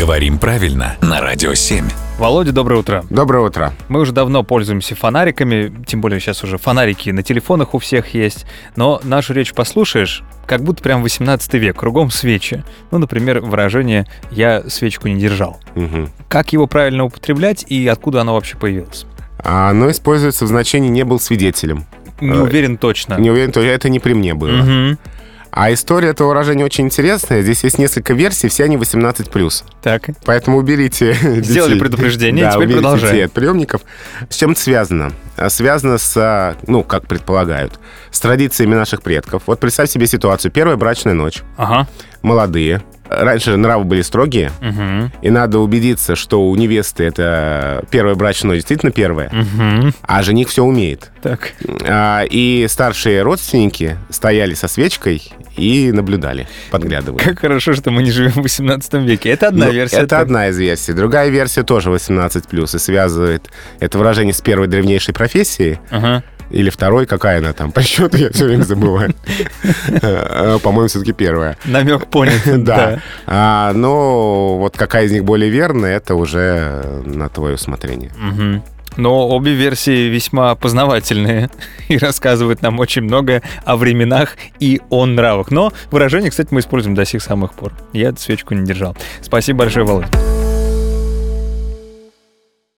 Говорим правильно на Радио 7. Володя, доброе утро. Доброе утро. Мы уже давно пользуемся фонариками, тем более сейчас уже фонарики на телефонах у всех есть. Но нашу речь послушаешь, как будто прям 18 век, кругом свечи. Ну, например, выражение «я свечку не держал». Мгм. Как его правильно употреблять и откуда оно вообще появилось? А Оно используется в значении «не был свидетелем». Не Э, уверен точно. Не уверен, то это не при мне было. Мгм. А история этого выражения очень интересная. Здесь есть несколько версий, все они 18+. Так. Поэтому уберите Сделали детей. предупреждение, да, теперь продолжаем. детей от приемников. С чем это связано? Связано с, ну, как предполагают, с традициями наших предков. Вот представь себе ситуацию. Первая брачная ночь. Ага. Молодые. Раньше нравы были строгие, Мгм. и надо убедиться, что у невесты это первая брачная ночь действительно первая, Мгм. а жених все умеет. Так. А, И старшие родственники стояли со свечкой и наблюдали, подглядывали. Как хорошо, что мы не живем в 18 веке. Это одна Ну, версия. Это так. одна из версий. Другая версия тоже 18+, и связывает это выражение с первой древнейшей профессией. Ага. Или второй, какая она там? По счету я все время забываю. Э, По-моему, все-таки первая. Намек понят. Да. А, Но вот какая из них более верная, это уже на твое усмотрение. Но обе версии весьма познавательные и рассказывают нам очень многое о временах и о нравах. Но выражение, кстати, мы используем до сих самых пор. Я эту свечку не держал. Спасибо большое, Володя.